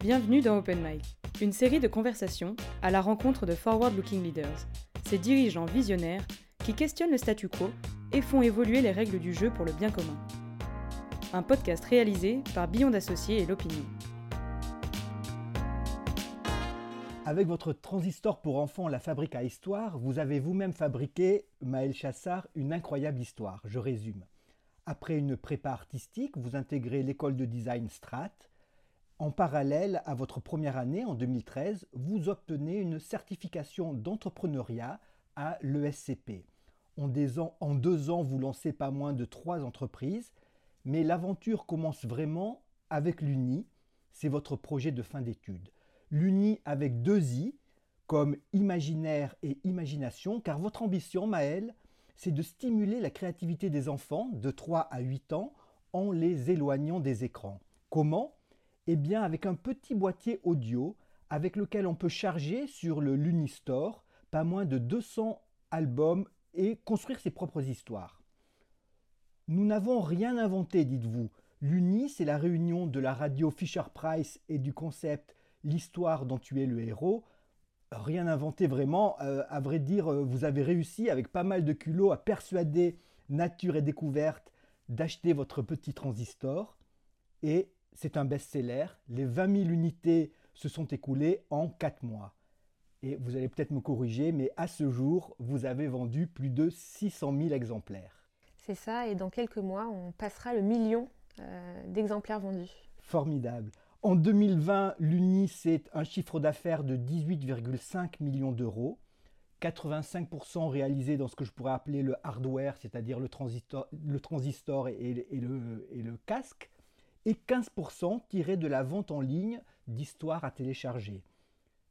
Bienvenue dans Open Mic, une série de conversations à la rencontre de forward-looking leaders, ces dirigeants visionnaires qui questionnent le statu quo et font évoluer les règles du jeu pour le bien commun. Un podcast réalisé par Beyond Associés et l'Opinion. Avec votre transistor pour enfants La Fabrique à Histoire, vous avez vous-même fabriqué, Maël Chassard, une incroyable histoire. Je résume. Après une prépa artistique, vous intégrez l'école de design Strat. En parallèle à votre première année, en 2013, vous obtenez une certification d'entrepreneuriat à l'ESCP. En, deux ans, vous lancez pas moins de trois entreprises, mais l'aventure commence vraiment avec l'UNI. C'est votre projet de fin d'études. L'UNI avec deux I, comme imaginaire et imagination, car votre ambition, Maëlle, c'est de stimuler la créativité des enfants de 3 à 8 ans en les éloignant des écrans. Comment? Eh bien avec un petit boîtier audio avec lequel on peut charger sur le Lunistore pas moins de 200 albums et construire ses propres histoires. Nous n'avons rien inventé, dites-vous. L'Uni, c'est la réunion de la radio Fisher-Price et du concept L'histoire dont tu es le héros, rien inventé vraiment. Euh, à vrai dire, euh, vous avez réussi avec pas mal de culot à persuader Nature et Découverte d'acheter votre petit transistor. Et c'est un best-seller. Les 20 000 unités se sont écoulées en 4 mois. Et vous allez peut-être me corriger, mais à ce jour, vous avez vendu plus de 600 000 exemplaires. C'est ça, et dans quelques mois, on passera le million euh, d'exemplaires vendus. Formidable. En 2020, l'Uni, c'est un chiffre d'affaires de 18,5 millions d'euros. 85% réalisé dans ce que je pourrais appeler le hardware, c'est-à-dire le transistor, le transistor et, le, et, le, casque, et 15% tiré de la vente en ligne d'histoires à télécharger.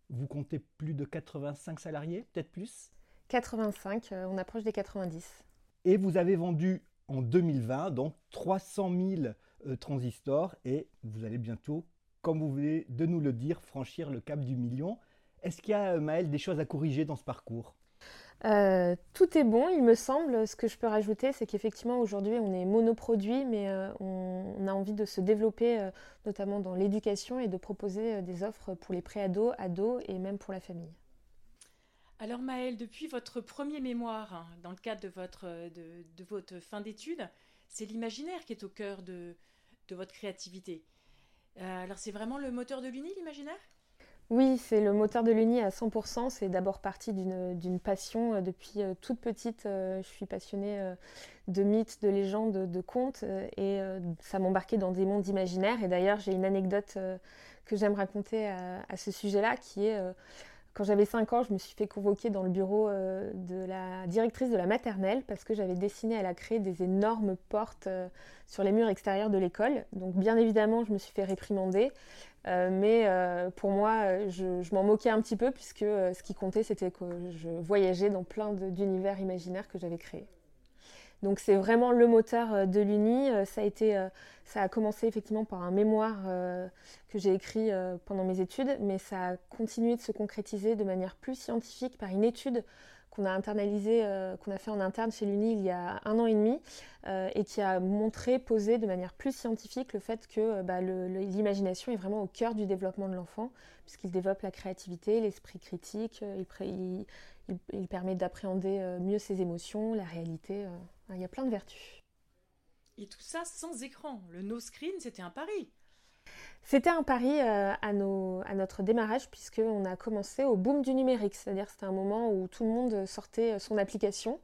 Vous comptez plus de 85 salariés, peut-être plus? 85, euh, on approche des 90. Et vous avez vendu en 2020 donc 300 000 euh, transistors et vous allez bientôt comme vous venez de nous le dire, franchir le cap du million. Est-ce qu'il y a, Maëlle, des choses à corriger dans ce parcours? Euh, tout est bon, il me semble. Ce que je peux rajouter, c'est qu'effectivement aujourd'hui on est monoproduit, mais euh, on, a envie de se développer, euh, notamment dans l'éducation et de proposer des offres pour les pré-ados, ados et même pour la famille. Alors Maëlle, depuis votre premier mémoire, hein, dans le cadre de votre, fin d'études, c'est l'imaginaire qui est au cœur de, votre créativité. Alors c'est vraiment le moteur de l'Uni, l'imaginaire? Oui, c'est le moteur de l'Uni à 100%. C'est d'abord parti d'une passion. Euh, depuis euh, toute petite, je suis passionnée de mythes, de légendes, de contes. Et ça m'embarquait dans des mondes imaginaires. Et d'ailleurs, j'ai une anecdote que j'aime raconter à, à ce sujet-là, qui est quand j'avais 5 ans, je me suis fait convoquer dans le bureau euh, de la directrice de la maternelle parce que j'avais dessiné, elle a créé des énormes portes euh, sur les murs extérieurs de l'école. Donc bien évidemment, je me suis fait réprimander. Euh, mais pour moi, je, je m'en moquais un petit peu puisque ce qui comptait, c'était que je voyageais dans plein d'univers imaginaires que j'avais créés. Donc c'est vraiment le moteur euh, de l'Uni. Euh, ça a, été, euh, ça a commencé effectivement par un mémoire que j'ai écrit pendant mes études, mais ça a continué de se concrétiser de manière plus scientifique par une étude qu'on a internalisée, qu'on a fait en interne chez l'Uni il y a un an et demi, et qui a montré, posé de manière plus scientifique le fait que bah, l'imagination est vraiment au cœur du développement de l'enfant, puisqu'il développe la créativité, l'esprit critique, il permet d'appréhender mieux ses émotions, la réalité. Ah, il y a plein de vertus. Et tout ça sans écran. Le no screen, c'était un pari. C'était un pari euh, à, à, notre démarrage puisqu'on a commencé au boom du numérique, c'est-à-dire c'était un moment où tout le monde sortait son application.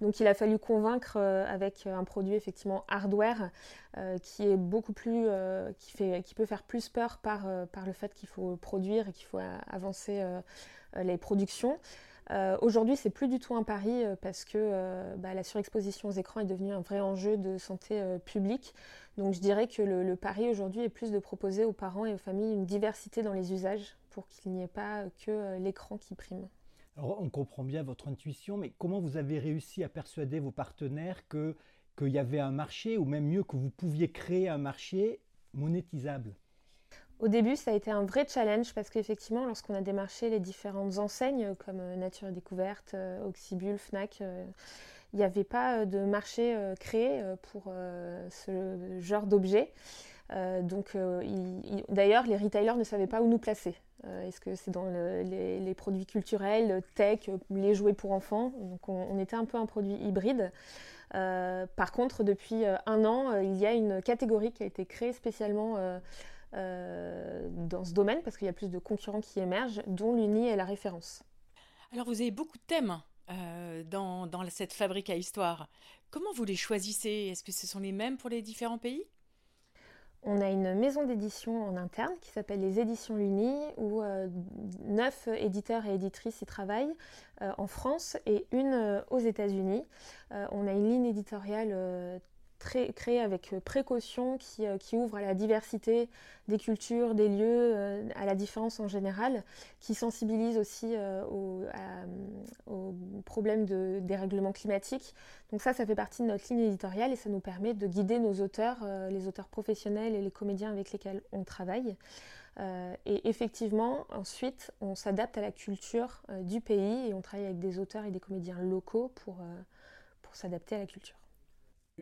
Donc il a fallu convaincre euh, avec un produit effectivement hardware euh, qui est beaucoup plus, qui, fait, qui peut faire plus peur par, par le fait qu'il faut produire et qu'il faut avancer les productions. Euh, aujourd'hui, c'est plus du tout un pari euh, parce que euh, bah, la surexposition aux écrans est devenue un vrai enjeu de santé publique. Donc je dirais que le, pari aujourd'hui est plus de proposer aux parents et aux familles une diversité dans les usages pour qu'il n'y ait pas que l'écran qui prime. Alors on comprend bien votre intuition, mais comment vous avez réussi à persuader vos partenaires qu'il y avait un marché, ou même mieux que vous pouviez créer un marché monétisable? Au début, ça a été un vrai challenge parce qu'effectivement, lorsqu'on a démarché les différentes enseignes comme euh, Nature et Découverte, euh, Oxybul, Fnac, euh, il n'y avait pas de marché créé pour ce genre d'objet. donc, d'ailleurs, les retailers ne savaient pas où nous placer. Est-ce que c'est dans les, produits culturels, tech, les jouets pour enfants? Donc, on, était un peu un produit hybride. par contre, depuis un an, il y a une catégorie qui a été créée spécialement dans ce domaine parce qu'il y a plus de concurrents qui émergent, dont l'Uni est la référence. Alors, vous avez beaucoup de thèmes dans, dans cette fabrique à histoire. Comment vous les choisissez? Est-ce que ce sont les mêmes pour les différents pays? On a une maison d'édition en interne qui s'appelle les Éditions Luni, où euh, neuf éditeurs et éditrices y travaillent euh, en France et une euh, aux États-Unis. on a une ligne éditoriale créé avec euh, précaution, euh, qui, ouvre à la diversité des cultures, des lieux, euh, à la différence en général, qui sensibilise aussi aux, problèmes de dérèglement climatique. Donc ça, ça fait partie de notre ligne éditoriale et ça nous permet de guider nos auteurs, les auteurs professionnels et les comédiens avec lesquels on travaille. et effectivement, ensuite, on s'adapte à la culture du pays et on travaille avec des auteurs et des comédiens locaux pour s'adapter à la culture.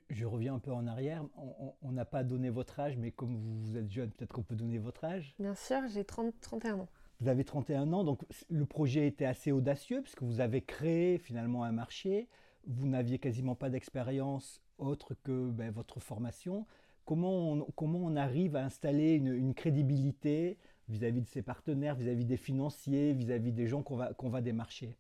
Je reviens un peu en arrière. On n'a pas donné votre âge, mais comme vous, êtes jeune, peut-être qu'on peut donner votre âge. Bien sûr, j'ai 31 ans. Vous avez 31 ans, donc le projet était assez audacieux, puisque vous avez créé finalement un marché. Vous n'aviez quasiment pas d'expérience autre que ben, votre formation. Comment on, comment on arrive à installer une, crédibilité vis-à-vis de ses partenaires, vis-à-vis des financiers, vis-à-vis des gens qu'on va, qu'on va démarcher?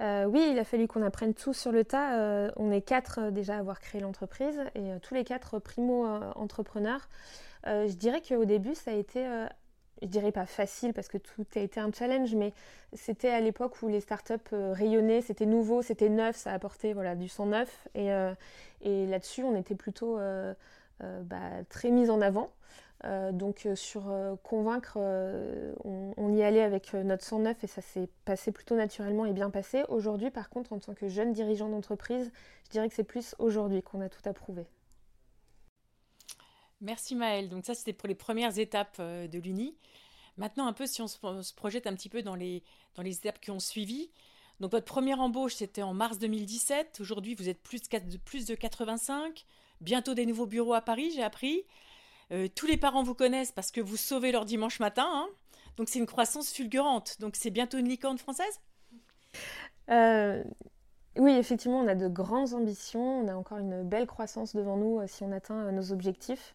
Euh, oui, il a fallu qu'on apprenne tout sur le tas. Euh, on est quatre euh, déjà à avoir créé l'entreprise et tous les quatre primo-entrepreneurs. je dirais qu'au début, ça a été, je dirais pas facile parce que tout a été un challenge, mais c'était à l'époque où les startups rayonnaient, c'était nouveau, c'était neuf, ça apportait voilà, du sang neuf. Et, là-dessus, on était plutôt bah, très mis en avant. Euh, donc euh, sur euh, convaincre, on, y allait avec notre 109 et ça s'est passé plutôt naturellement et bien passé. Aujourd'hui, par contre, en tant que jeune dirigeant d'entreprise, je dirais que c'est plus aujourd'hui qu'on a tout approuvé. Merci Maëlle. Donc ça, c'était pour les premières étapes de l'Uni. Maintenant, un peu, si on se, projette un petit peu dans les, dans les étapes qui ont suivi. Donc votre première embauche, c'était en mars 2017. Aujourd'hui, vous êtes plus plus de 85. Bientôt des nouveaux bureaux à Paris, j'ai appris. Euh, tous les parents vous connaissent parce que vous sauvez leur dimanche matin. Hein. Donc c'est une croissance fulgurante. Donc c'est bientôt une licorne française? Euh, Oui, effectivement, on a de grandes ambitions. On a encore une belle croissance devant nous euh, si on atteint nos objectifs.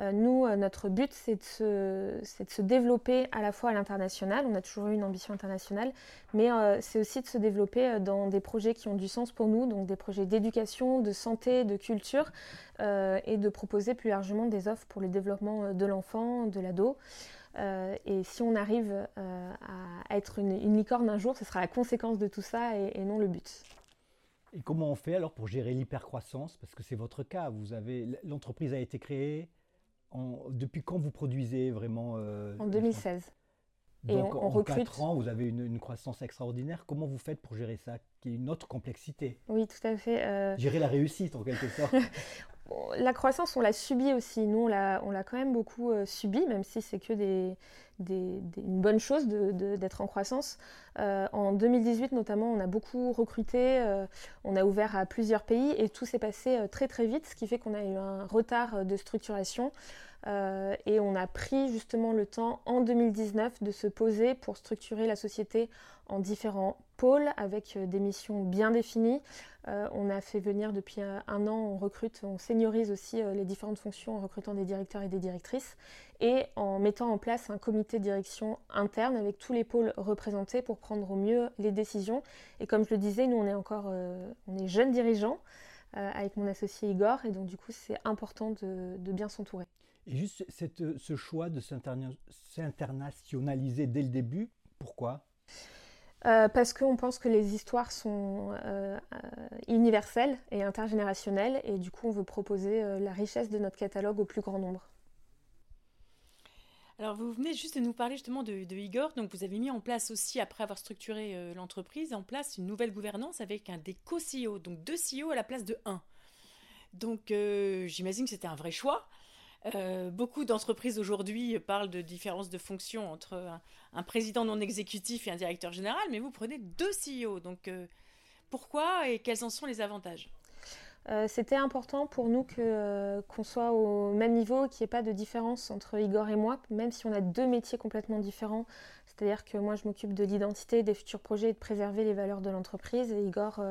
Euh, nous, euh, notre but, c'est de, se développer à la fois à l'international. On a toujours eu une ambition internationale, mais euh, c'est aussi de se développer dans des projets qui ont du sens pour nous, donc des projets d'éducation, de santé, de culture, et de proposer plus largement des offres pour le développement de l'enfant, de l'ado. et si on arrive à être une, licorne un jour, ce sera la conséquence de tout ça et, non le but. Et comment on fait alors pour gérer l'hypercroissance? Parce que c'est votre cas. L'entreprise a été créée, depuis quand vous produisez vraiment euh, En 2016. Donc Et on, en recrute. 4 ans, vous avez une, croissance extraordinaire. Comment vous faites pour gérer ça, qui est une autre complexité? Oui, tout à fait. Euh, gérer la réussite, en quelque sorte. la croissance, on l'a subie aussi. Nous, on l'a quand même beaucoup euh, subi, même si c'est que des, une bonne chose d'être en croissance. en 2018 notamment, on a beaucoup recruté, on a ouvert à plusieurs pays et tout s'est passé très très vite, ce qui fait qu'on a eu un retard de structuration. Euh, et on a pris justement le temps en 2019 de se poser pour structurer la société en différents pôles avec euh, des missions bien définies. Euh, on a fait venir depuis un, an, on recrute, on seniorise aussi les différentes fonctions en recrutant des directeurs et des directrices et en mettant en place un comité de direction interne avec tous les pôles représentés pour prendre au mieux les décisions. Et comme je le disais, nous on est encore on est jeunes dirigeants avec mon associé Igor et donc du coup c'est important de bien s'entourer. Et juste cette, ce choix de s'internationaliser dès le début, pourquoi? Euh, parce qu'on pense que les histoires sont euh, euh, universelles et intergénérationnelles, et du coup on veut proposer la richesse de notre catalogue au plus grand nombre. Alors vous venez juste de nous parler justement de, de Igor, donc vous avez mis en place aussi, après avoir structuré l'entreprise, en place une nouvelle gouvernance avec un des co-CEO, donc deux CEO à la place de un. Donc j'imagine que c'était un vrai choix. Euh, beaucoup d'entreprises aujourd'hui parlent de différence de fonction entre un, président non exécutif et un directeur général, mais vous prenez deux CEO. Donc euh, pourquoi et quels en sont les avantages? C'était important pour nous qu'on soit au même niveau, qu'il n'y ait pas de différence entre Igor et moi, même si on a deux métiers complètement différents. C'est-à-dire que moi, je m'occupe de l'identité, des futurs projets et de préserver les valeurs de l'entreprise, et Igor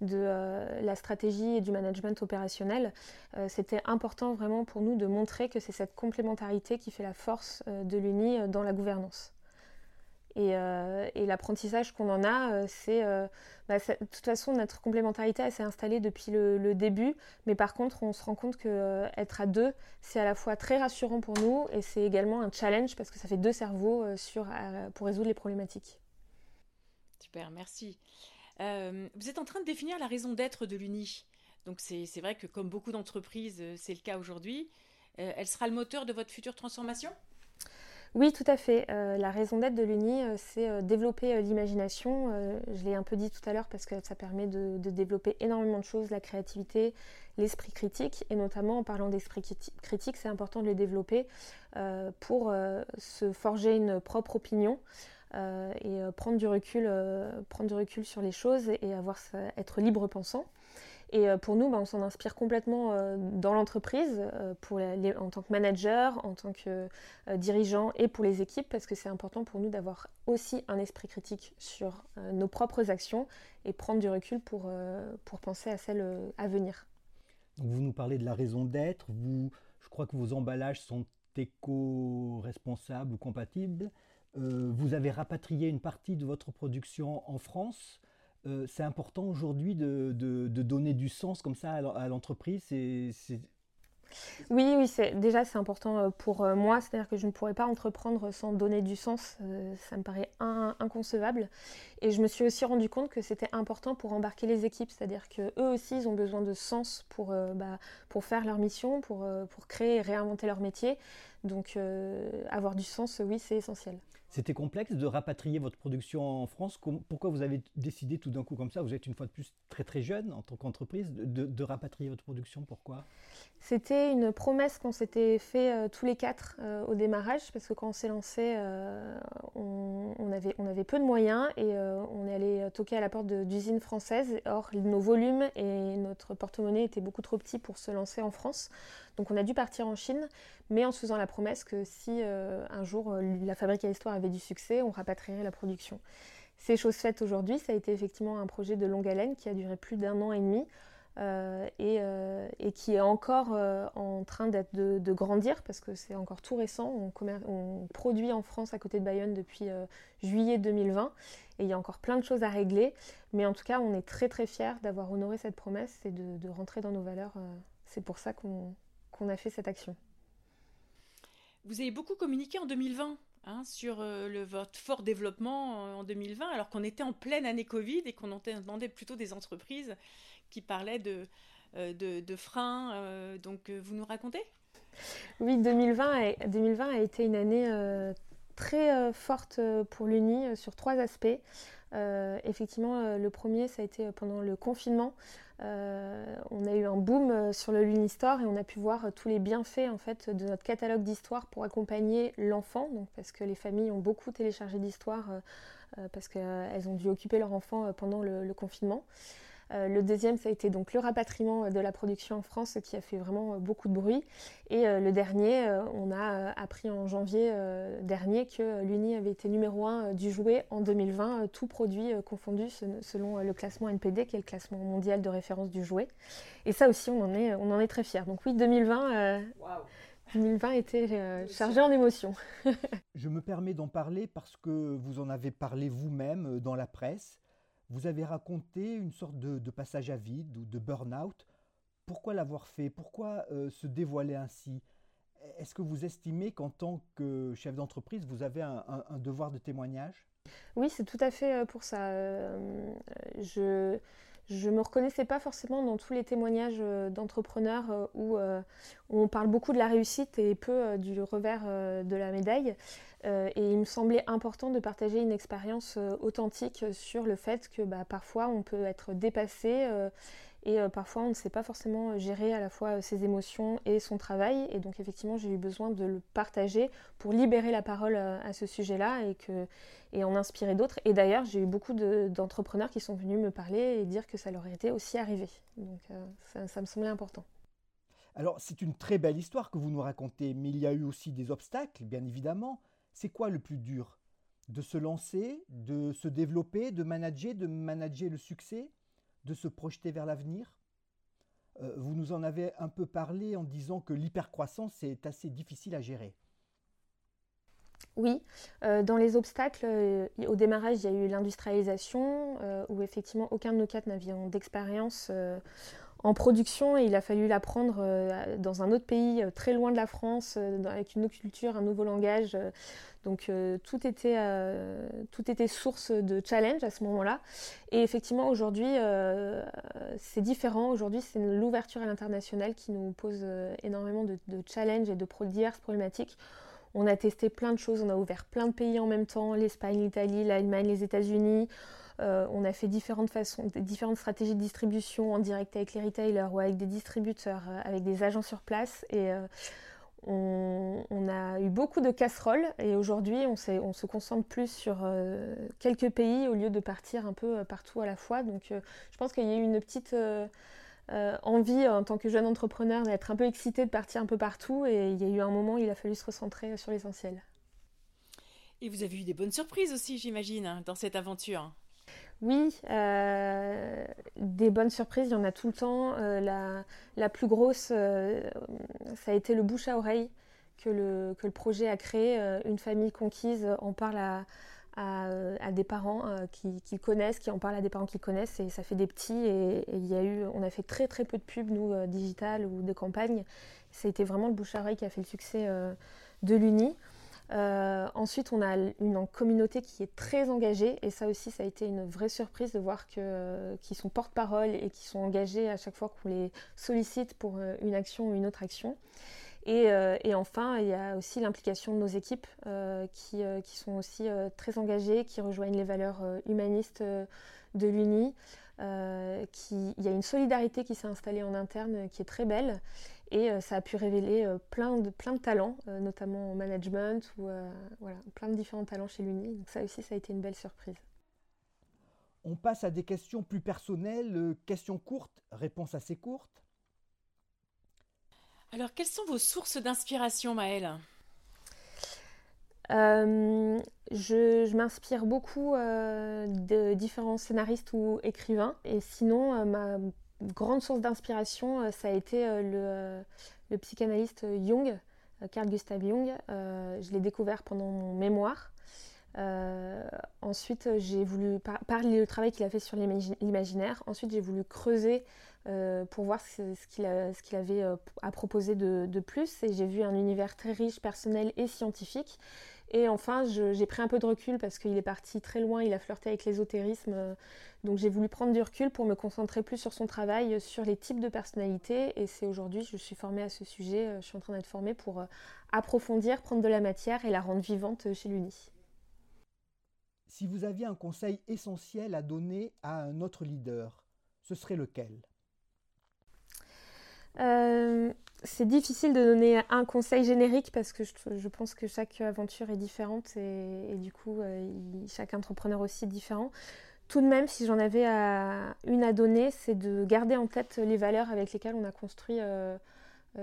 de la stratégie et du management opérationnel. C'était important vraiment pour nous de montrer que c'est cette complémentarité qui fait la force de l'UNI dans la gouvernance. Euh, et, l'apprentissage qu'on en a, euh, c'est. Euh, bah, de toute façon, notre complémentarité, s'est installée depuis le, début. Mais par contre, on se rend compte qu'être à deux, c'est à la fois très rassurant pour nous et c'est également un challenge parce que ça fait deux cerveaux pour résoudre les problématiques. Super, merci. vous êtes en train de définir la raison d'être de l'UNI. Donc c'est vrai que comme beaucoup d'entreprises, c'est le cas aujourd'hui. elle sera le moteur de votre future transformation? Oui, tout à fait. Euh, la raison d'être de l'UNI, euh, c'est euh, développer l'imagination. je l'ai un peu dit tout à l'heure parce que ça permet de, développer énormément de choses, la créativité, l'esprit critique. Et notamment en parlant d'esprit critique, c'est important de le développer pour se forger une propre opinion. et prendre du recul, sur les choses et avoir être libre pensant. Et euh, pour nous, bah, on s'en inspire complètement euh, dans l'entreprise, euh, en tant que manager, en tant que dirigeant et pour les équipes, parce que c'est important pour nous d'avoir aussi un esprit critique sur nos propres actions et prendre du recul pour, pour penser à celles à venir. vous nous parlez de la raison d'être, je crois que vos emballages sont éco-responsables ou compatibles. vous avez rapatrié une partie de votre production en France. Euh, c'est important aujourd'hui de, donner du sens comme ça à l'entreprise. Oui, oui, déjà c'est important euh, pour euh, moi, c'est-à-dire que je ne pourrais pas entreprendre sans donner du sens, ça me paraît inconcevable. Et je me suis aussi rendu compte que c'était important pour embarquer les équipes, c'est-à-dire qu'eux aussi ils ont besoin de sens pour, bah, pour faire leur mission, pour, pour créer et réinventer leur métier. Donc avoir du sens, oui, c'est essentiel. C'était complexe de rapatrier votre production en France. Pourquoi vous avez décidé tout d'un coup comme ça? Vous êtes une fois de plus très très jeune en tant qu'entreprise de, rapatrier votre production. Pourquoi? C'était une promesse qu'on s'était fait euh, tous les quatre euh, au démarrage parce que quand on s'est lancé, euh, on, avait, on avait peu de moyens et on est allé toquer à la porte d'usines françaises. Or, nos volumes et notre porte-monnaie étaient beaucoup trop petits pour se lancer en France. Donc on a dû partir en Chine, mais en se faisant la promesse que si un jour la fabrique à histoire avait du succès, on rapatrierait la production. C'est chose faite aujourd'hui, ça a été effectivement un projet de longue haleine qui a duré plus d'un an et demi. Euh, et, qui est encore en train de, grandir parce que c'est encore tout récent. On, produit en France à côté de Bayonne depuis juillet 2020 et il y a encore plein de choses à régler. Mais en tout cas, on est très très fiers d'avoir honoré cette promesse et de rentrer dans nos valeurs. c'est pour ça qu'on a fait cette action. Vous avez beaucoup communiqué en 2020 hein, sur euh, le, votre fort développement en 2020, alors qu'on était en pleine année Covid et qu'on entendait plutôt des entreprises qui parlaient de, euh, de, freins. Euh, donc, vous nous racontez? Oui, 2020 a, 2020 a été une année très forte pour l'UNI sur trois aspects. effectivement, le premier, ça a été pendant le confinement. Euh, on a eu un boom euh, sur le Lunistore et on a pu voir euh, tous les bienfaits en fait de notre catalogue d'histoire pour accompagner l'enfant, parce que les familles ont beaucoup téléchargé d'histoires parce qu'elles ont dû occuper leur enfant pendant le confinement. Euh, le deuxième, ça a été donc le rapatriement de la production en France qui a fait vraiment euh, beaucoup de bruit. Et euh, le dernier, on a appris en janvier dernier que l'Uni avait été numéro 1 du jouet en 2020, tout produit confondu selon le classement NPD, qui est le classement mondial de référence du jouet. Et ça aussi, on en est, on en est très fiers. Donc oui, 2020... 2020 était chargé en émotions. Je me permets d'en parler parce que vous en avez parlé vous-même dans la presse. Vous avez raconté une sorte de, passage à vide ou de burn-out. Pourquoi l'avoir fait? Pourquoi euh, se dévoiler ainsi? Est-ce que vous estimez qu'en tant que chef d'entreprise, vous avez un, devoir de témoignage? Oui, c'est tout à fait euh, pour ça. Euh, je je me reconnaissais pas forcément dans tous les témoignages d'entrepreneurs où, on parle beaucoup de la réussite et peu du revers de la médaille. Euh, et il me semblait important de partager une expérience euh, authentique sur le fait que bah, parfois on peut être dépassé euh, Et parfois, on ne sait pas forcément gérer à la fois ses émotions et son travail. Et donc, effectivement, j'ai eu besoin de le partager pour libérer la parole à ce sujet-là et, et en inspirer d'autres. Et d'ailleurs, j'ai eu beaucoup d'entrepreneurs qui sont venus me parler et dire que ça leur était aussi arrivé. Donc, ça me semblait important. Alors, c'est une très belle histoire que vous nous racontez, mais il y a eu aussi des obstacles, bien évidemment. C'est quoi le plus dur? De se lancer, de se développer, de manager, de manager le succès, de se projeter vers l'avenir euh, Vous nous en avez un peu parlé en disant que l'hypercroissance est assez difficile à gérer. Oui, euh, dans les obstacles, euh, au démarrage, il y a eu l'industrialisation, où effectivement aucun de nos quatre n'avions d'expérience en production il a fallu l'apprendre euh, dans un autre pays euh, très loin de la France, euh, avec une autre culture, un nouveau langage. donc tout, était, tout était source de challenge à ce moment-là. Et effectivement, aujourd'hui, c'est différent. Aujourd'hui, c'est l'ouverture à l'international qui nous pose énormément de, de challenges et de diverses problématiques. On a testé plein de choses, on a ouvert plein de pays en même temps, l'Espagne, l'Italie, l'Allemagne, les États-Unis. Euh, on a fait différentes façons, différentes stratégies de distribution en direct avec les retailers ou avec des distributeurs, euh, avec des agents sur place. Et euh, on, a eu beaucoup de casseroles. Et aujourd'hui, on, se concentre plus sur quelques pays au lieu de partir un peu partout à la fois. Donc, je pense qu'il y a eu une petite envie en tant que jeune entrepreneur d'être un peu excité de partir un peu partout. Et il y a eu un moment où il a fallu se recentrer sur l'essentiel. Et vous avez eu des bonnes surprises aussi, j'imagine, hein, dans cette aventure. Oui, euh, des bonnes surprises, il y en a tout le temps. Euh, la, plus grosse, euh, ça a été le bouche à oreille que le, projet a créé. une famille conquise en parle à, des parents qui, connaissent, qui en parlent à des parents qui connaissent, et ça fait des petits. On a fait très très peu de pubs, nous, digitales ou de campagnes. Ça a été vraiment le bouche à oreille qui a fait le succès de l'Uni. Euh, ensuite, on a une communauté qui est très engagée et ça aussi, ça a été une vraie surprise de voir euh, qu'ils sont porte-parole et qui sont engagés à chaque fois qu'on les sollicite pour euh, une action ou une autre action. Et, enfin, il y a aussi l'implication de nos équipes qui, qui, sont aussi très engagées, qui rejoignent les valeurs humanistes de l'UNI. il y a une solidarité qui s'est installée en interne qui est très belle et euh, ça a pu révéler euh, plein, de, plein de talents, euh, notamment en management ou voilà, plein de différents talents chez l'Uni. Donc ça aussi, ça a été une belle surprise. On passe à des questions plus personnelles, questions courtes, réponses assez courtes. Alors, quelles sont vos sources d'inspiration, Maëlle? Je, je m'inspire beaucoup de différents scénaristes ou écrivains. Et sinon, ma grande source d'inspiration, euh, ça a été euh, le, le, psychanalyste Jung, euh, Carl Gustav Jung. je l'ai découvert pendant mon mémoire. Ensuite, j'ai voulu parler le travail qu'il a fait sur l'imaginaire. Ensuite, j'ai voulu creuser pour voir ce, qu'il avait à proposer de, plus. Et j'ai vu un univers très riche, personnel et scientifique. Et enfin, j'ai pris un peu de recul parce qu'il est parti très loin, il a flirté avec l'ésotérisme. Donc j'ai voulu prendre du recul pour me concentrer plus sur son travail, sur les types de personnalités. Et c'est aujourd'hui, je suis formée à ce sujet, euh, je suis en train d'être formée pour euh, approfondir, prendre de la matière et la rendre vivante chez l'UNI. Si vous aviez un conseil essentiel à donner à un autre leader, ce serait lequel? Euh, c'est difficile de donner un conseil générique parce que je, pense que chaque aventure est différente et, du coup, chaque entrepreneur aussi est différent. Tout de même, si j'en avais une à donner, c'est de garder en tête les valeurs avec lesquelles on a construit euh, euh,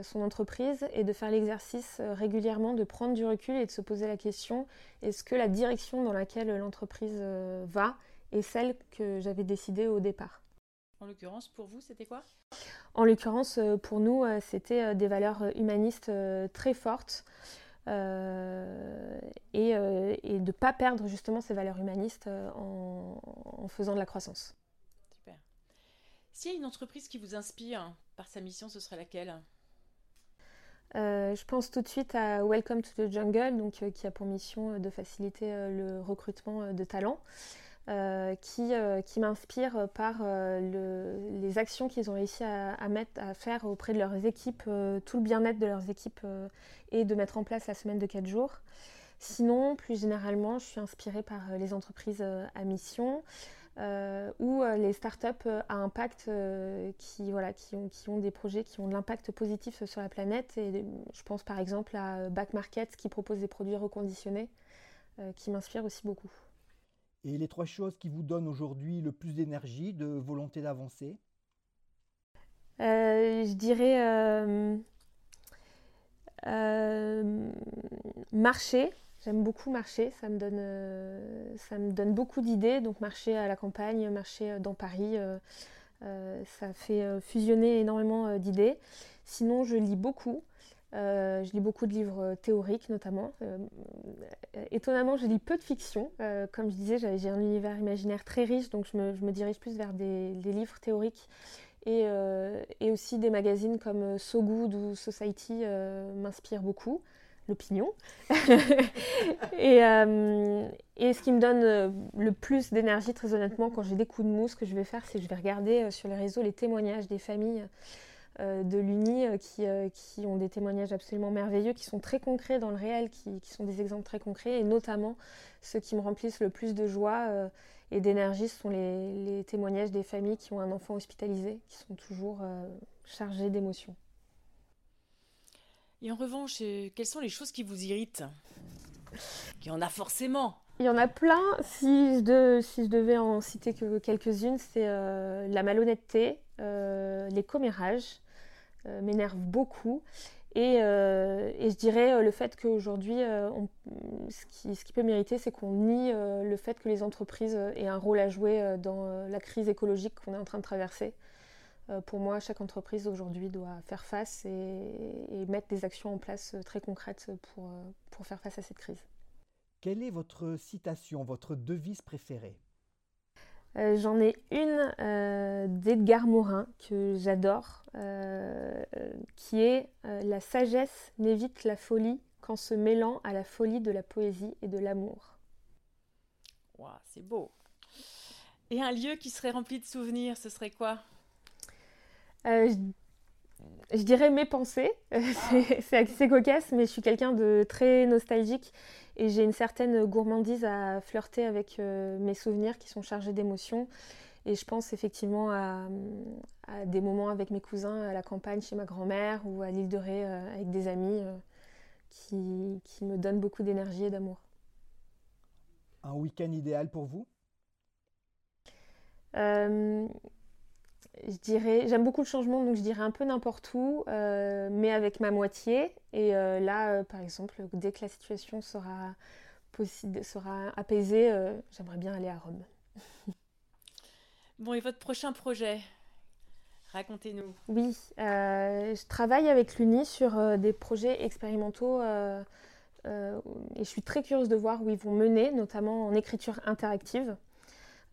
son entreprise et de faire l'exercice euh, régulièrement, de prendre du recul et de se poser la question est-ce que la direction dans laquelle l'entreprise va est celle que j'avais décidée au départ? En l'occurrence, pour vous, c'était quoi? En l'occurrence, pour nous, c'était des valeurs humanistes très fortes. Euh, euh, et, de ne pas perdre justement ces valeurs humanistes euh, en, faisant de la croissance. Super. S'il y a une entreprise qui vous inspire par sa mission, ce serait laquelle? Je pense tout de suite à Welcome to the Jungle, donc, qui a pour mission de faciliter le recrutement de talents. Euh, qui, euh, qui m'inspire par euh, les actions qu'ils ont réussi à, mettre, à faire auprès de leurs équipes, tout le bien-être de leurs équipes et de mettre en place la semaine de 4 jours. Sinon, plus généralement, je suis inspirée par les entreprises à mission. Ou les startups à impact qui, voilà, qui, ont, qui ont des projets qui ont de l'impact positif sur la planète. Et je pense par exemple à Back Market qui propose des produits reconditionnés qui m'inspirent aussi beaucoup. Et les trois choses qui vous donnent aujourd'hui le plus d'énergie, de volonté d'avancer? Je dirais euh, marcher, j'aime beaucoup marcher, ça me donne, euh, ça me donne beaucoup d'idées. Donc marcher à la campagne, marcher euh, dans Paris, ça fait fusionner énormément d'idées. Sinon, je lis beaucoup. je lis beaucoup de livres théoriques notamment. étonnamment, je lis peu de fiction. comme je disais, j'ai un univers imaginaire très riche, donc je me, dirige plus vers des, des livres théoriques euh, et, aussi des magazines comme euh, So Good ou Society euh, m'inspirent beaucoup, l'opinion. et, et, ce qui me donne le plus d'énergie, très honnêtement, quand j'ai des coups de mousse, ce que je vais faire, c'est que je vais regarder sur les réseaux les témoignages des familles de l'Uni qui, ont des témoignages absolument merveilleux, qui sont très concrets dans le réel, qui, qui, sont des exemples très concrets, et notamment ceux qui me remplissent le plus de joie et d'énergie, ce sont les, témoignages des familles qui ont un enfant hospitalisé, qui sont toujours euh, chargés d'émotions. Et en revanche, euh, quelles sont les choses qui vous irritent Il y en a forcément. Il y en a plein. Si je, devais en citer que quelques-unes, c'est euh, la malhonnêteté, les commérages m'énervent beaucoup. Euh, et, je dirais euh, le fait qu'aujourd'hui, euh, ce, qui, ce, qui, peut mériter, c'est qu'on nie le fait que les entreprises aient un rôle à jouer dans la crise écologique qu'on est en train de traverser. Pour moi, chaque entreprise aujourd'hui doit faire face et, mettre des actions en place très concrètes pour, pour faire face à cette crise. Quelle est votre citation, votre devise préférée? Euh, j'en ai une euh, d'Edgar Morin que j'adore, euh, qui est La sagesse n'évite la folie qu'en se mêlant à la folie de la poésie et de l'amour. c'est beau. Et un lieu qui serait rempli de souvenirs, ce serait quoi? Je dirais mes pensées. c'est assez cocasse, mais je suis quelqu'un de très nostalgique et j'ai une certaine gourmandise à flirter avec euh, mes souvenirs qui sont chargés d'émotions. Et je pense effectivement à, des moments avec mes cousins à la campagne chez ma grand-mère ou à l'île de Ré euh, avec des amis euh, qui, qui, me donnent beaucoup d'énergie et d'amour. Un week-end idéal pour vous? Je dirais, j'aime beaucoup le changement, donc je dirais un peu n'importe où, euh, mais avec ma moitié. Et euh, là, euh, par exemple, dès que la situation sera, possible, sera apaisée, j'aimerais bien aller à Rome. bon, et votre prochain projet? Racontez-nous. Oui, je travaille avec l'UNI sur des projets expérimentaux et je suis très curieuse de voir où ils vont mener, notamment en écriture interactive.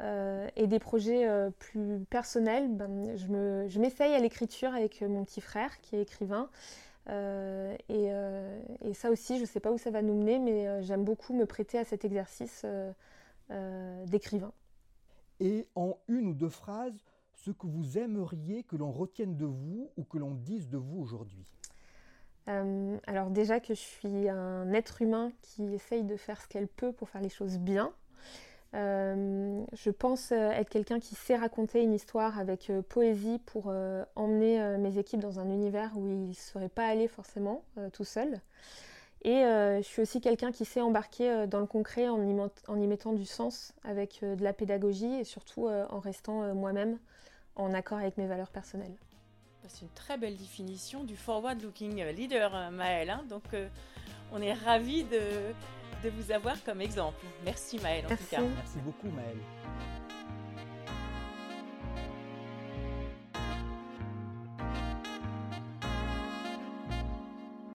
Euh, et des projets euh, plus personnels, ben, je m'essaye à l'écriture avec euh, mon petit frère qui est écrivain. Et, et, ça aussi, je ne sais pas où ça va nous mener, mais j'aime beaucoup me prêter à cet exercice d'écrivain. Et en une ou deux phrases, ce que vous aimeriez que l'on retienne de vous ou que l'on dise de vous aujourd'hui? Alors déjà que je suis un être humain qui essaye de faire ce qu'elle peut pour faire les choses bien, je pense euh, être quelqu'un qui sait raconter une histoire avec euh, poésie pour emmener mes équipes dans un univers où ils ne seraient pas allés forcément tout seuls. Et je suis aussi quelqu'un qui sait embarquer dans le concret en y, mettant du sens avec de la pédagogie et surtout en restant moi-même en accord avec mes valeurs personnelles. C'est une très belle définition du forward looking leader, Maëlle. Hein. Donc on est ravis de, de vous avoir comme exemple. Merci Maëlle en tout cas. Merci beaucoup Maëlle.